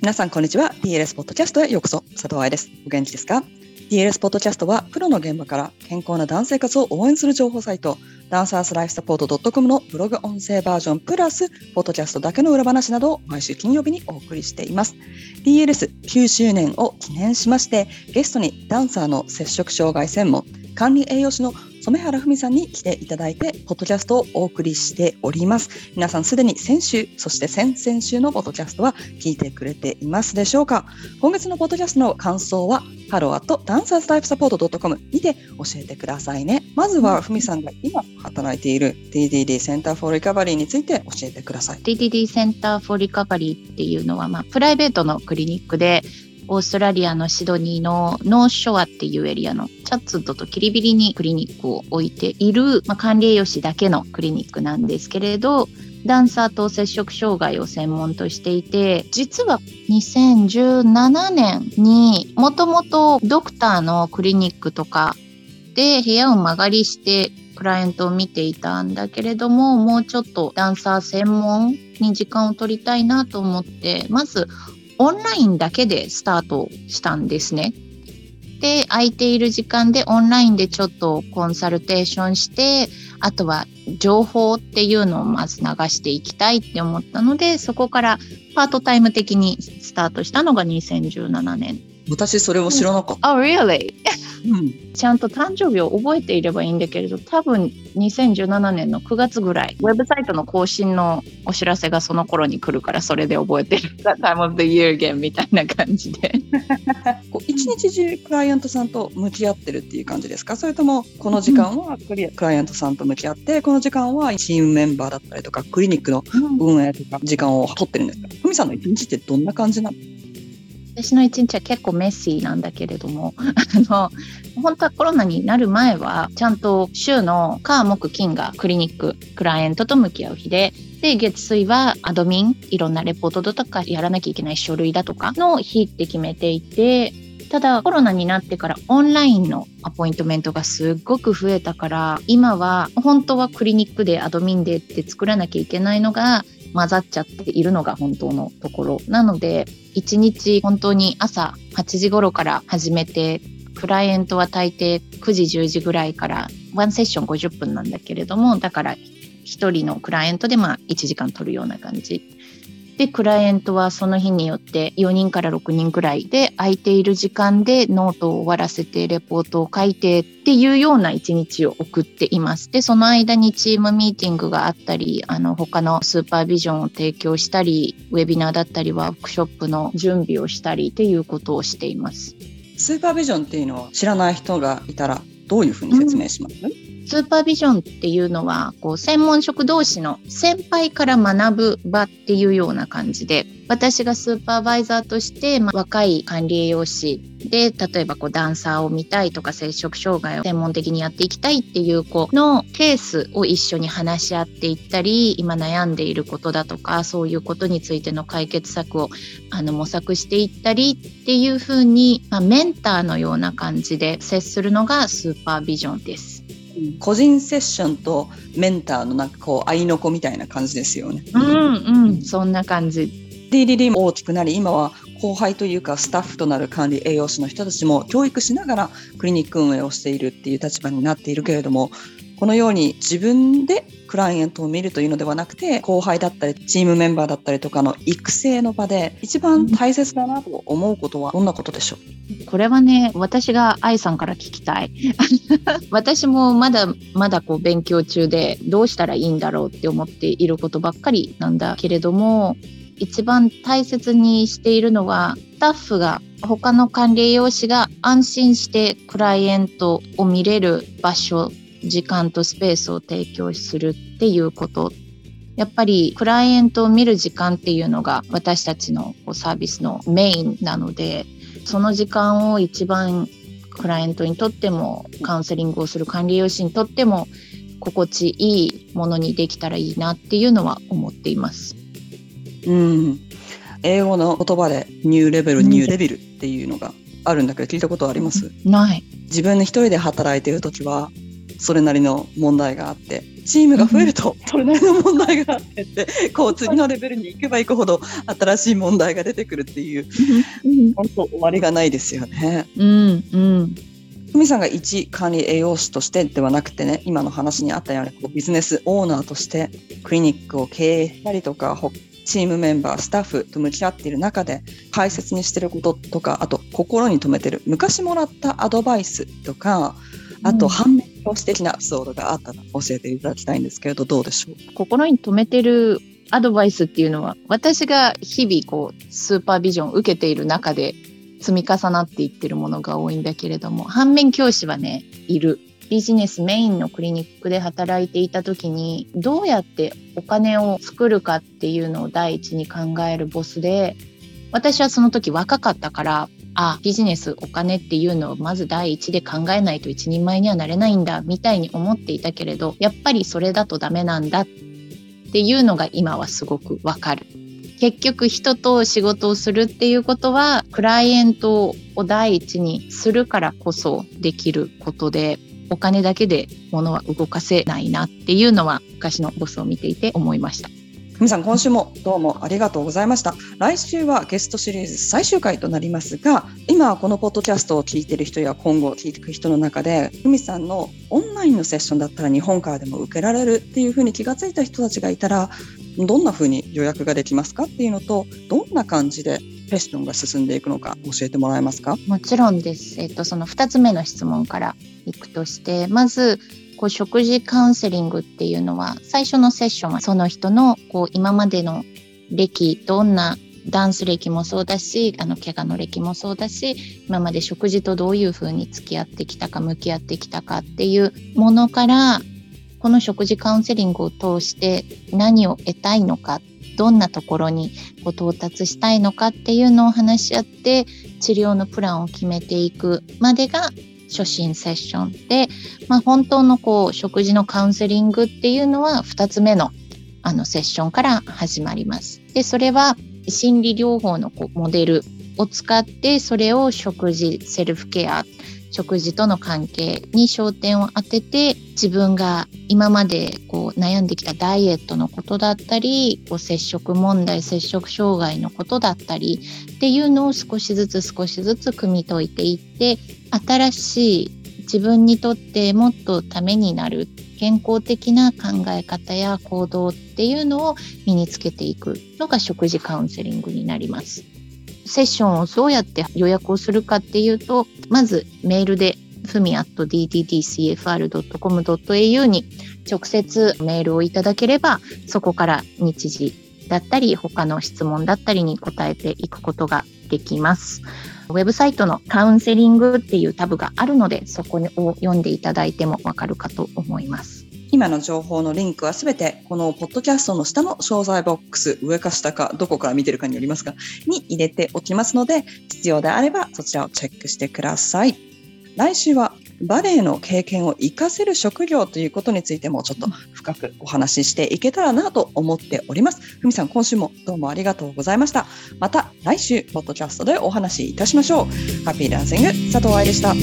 皆さん、こんにちは。DLS ポッドキャストへようこそ。佐藤愛です。お元気ですか ?DLS ポッドキャストは、プロの現場から健康な男性活を応援する情報サイト、ダンサースライフサポート .com のブログ音声バージョンプラス、ポッドキャストだけの裏話などを毎週金曜日にお送りしています。DLS9 周年を記念しまして、ゲストにダンサーの摂食障害専門、管理栄養士の染原文さんに来ていただいて、ポッドキャストをお送りしております。皆さんすでに先週、そして先々週のポッドキャストは聞いてくれていますでしょうか？今月のポッドキャストの感想は、 hello at Dancers Life Support .com にて教えてくださいね。まずは、ふみさんが今働いている DDD センターフォーリカバリーについて教えてください。DDD Centre for Recovery っていうのは、まあ、プライベートのクリニックで、オーストラリアのシドニーの North Shore っていうエリアのチャッツウッドとキリビリにクリニックを置いている、まあ、管理栄養士だけのクリニックなんですけれど、ダンサーと摂食障害を専門としていて、実は2017年にもともとドクターのクリニックとかで部屋を間借りしてクライアントを見ていたんだけれども、もうちょっとダンサー専門に時間を取りたいなと思って、まずオンラインだけでスタートしたんですね。で、空いている時間でオンラインでちょっとコンサルテーションして、あとは情報っていうのをまず流していきたいって思ったので、そこからパートタイム的にスタートしたのが2017年私それを知らなかった。Oh, really? うん、ちゃんと誕生日を覚えていればいいんだけれど、多分2017年の9月ぐらい、ウェブサイトの更新のお知らせがその頃に来るから、それで覚えてる。Time of the Year again みたいな感じで。一日中クライアントさんと向き合ってるっていう感じですか？それとも、この時間はクリ、クライアントさんと向き合って、この時間はチームメンバーだったりとか、クリニックの運営とか、時間を取ってるんですか？ふみさんの一日ってどんな感じなの？私の一日は結構メッシーなんだけれども、あの、本当はコロナになる前は、ちゃんと週の火、木、金がクリニック、クライアントと向き合う日で、で、月水はアドミン、いろんなレポートとかやらなきゃいけない書類だとかの日って決めていて、ただコロナになってからオンラインのアポイントメントがすっごく増えたから今は本当はクリニックでアドミンでって作らなきゃいけないのが混ざっちゃっているのが本当のところなので1日本当に朝8時頃から始めてクライアントは大抵9時10時ぐらいからワンセッション50分なんだけれどもだから1人のクライアントでまあ1時間取るような感じ。で、クライアントはその日によって4人から6人くらいで空いている時間でノートを終わらせてレポートを書いてっていうような一日を送っています。で、その間にチームミーティングがあったり、あの、他のスーパービジョンを提供したり、ウェビナーだったりワークショップの準備をしたりっていうことをしています。スーパービジョンっていうのを知らない人がいたらどういうふうに説明します、うんスーパービジョンっていうのは、こう、専門職同士の先輩から学ぶ場っていうような感じで、私がスーパーバイザーとして、まあ、若い管理栄養士で、例えばこう、ダンサーを見たいとか、摂食障害を専門的にやっていきたいっていう子のケースを一緒に話し合っていったり、今悩んでいることだとか、そういうことについての解決策をあの模索していったりっていうふうに、まあ、メンターのような感じで接するのがスーパービジョンです。個人セッションとメンターのなんかこう合いの子みたいな感じですよね。うんうん、そんな感じ。DDD も大きくなり今は後輩というかスタッフとなる管理栄養士の人たちも教育しながらクリニック運営をしているっていう立場になっているけれどもこのように自分でクライアントを見るというのではなくて後輩だったりチームメンバーだったりとかの育成の場で一番大切だなと思うことはどんなことでしょう？これはね私が愛さんから聞きたい。私もまだまだこう勉強中でどうしたらいいんだろうって思っていることばっかりなんだけれども一番大切にしているのはスタッフが他の管理栄養士が安心してクライアントを見れる場所時間とスペースを提供するっていうことやっぱりクライアントを見る時間っていうのが私たちのサービスのメインなのでその時間を一番クライアントにとってもカウンセリングをする管理栄養士にとっても心地いいものにできたらいいなっていうのは思っています。うん英語の言葉でニューレベル、ニューレベルっていうのがあるんだけど聞いたことあります？ない。自分で一人で働いている時はそれなりの問題があってチームが増えるとそれなりの問題があってってこう次のレベルに行けば行くほど新しい問題が出てくるっていう本当終わりがないですよね。うん。うん。ふみさんが一管理栄養士としてではなくてね今の話にあったようにこうビジネスオーナーとしてクリニックを経営したりとかチームメンバースタッフと向き合っている中で大切にしてることとかあと心に留めてる昔もらったアドバイスとかあと反面教師的なエピソードがあったら教えていただきたいんですけれどどうでしょう？心に留めてるアドバイスっていうのは私が日々こうスーパービジョンを受けている中で積み重なっていってるものが多いんだけれども反面教師はねいるビジネスメインのクリニックで働いていた時にどうやってお金を作るかっていうのを第一に考えるボスで私はその時若かったからあビジネスお金っていうのをまず第一で考えないと一人前にはなれないんだみたいに思っていたけれどやっぱりそれだとダメなんだっていうのが今はすごくわかる。結局人と仕事をするっていうことはクライエントを第一にするからこそできることでお金だけで物は動かせないなっていうのは昔のボスを見ていて思いました。皆さん今週もどうもありがとうございました来週はゲストシリーズ最終回となりますが今このポッドキャストを聞いてる人や今後聞いていく人の中でふみさんのオンラインのセッションだったら日本からでも受けられるっていうふうに気がついた人たちがいたらどんなふうに予約ができますかっていうのとどんな感じでセッションが進んでいくのか教えてもらえますか？もちろんです。えっと、その2つ目の質問からいくとして、まず、こう食事カウンセリングっていうのは最初のセッションはその人のこう今までの歴どんなダンス歴もそうだしあの怪我の歴もそうだし今まで食事とどういうふうに付き合ってきたか向き合ってきたかっていうものからこの食事カウンセリングを通して何を得たいのかどんなところにこう到達したいのかっていうのを話し合って治療のプランを決めていくまでが初心セッションで、まあ、本当のこう食事のカウンセリングっていうのは2つ目のあのセッションから始まります。でそれは心理療法のこうモデルを使ってそれを食事セルフケア食事との関係に焦点を当てて自分が今までこう悩んできたダイエットのことだったりこう摂食問題摂食障害のことだったりっていうのを少しずつ少しずつ汲み解いていって新しい自分にとってもっとためになる健康的な考え方や行動っていうのを身につけていくのが食事カウンセリングになります。セッションをどうやって予約をするかっていうとまずメールでふみ at ddtcfr.com.au に直接メールをいただければそこから日時だったり他の質問だったりに答えていくことができます。ウェブサイトのカウンセリングっていうタブがあるのでそこを読んでいただいてもわかるかと思います。今の情報のリンクはすべてこのポッドキャストの下の詳細ボックス、上か下かどこから見てるかによりますが、に入れておきますので、必要であればそちらをチェックしてください。来週はバレエの経験を活かせる職業ということについてもちょっと深くお話ししていけたらなと思っております。ふみさん、今週もどうもありがとうございました。また来週、ポッドキャストでお話しいたしましょう。ハッピーダンシング、佐藤愛でした。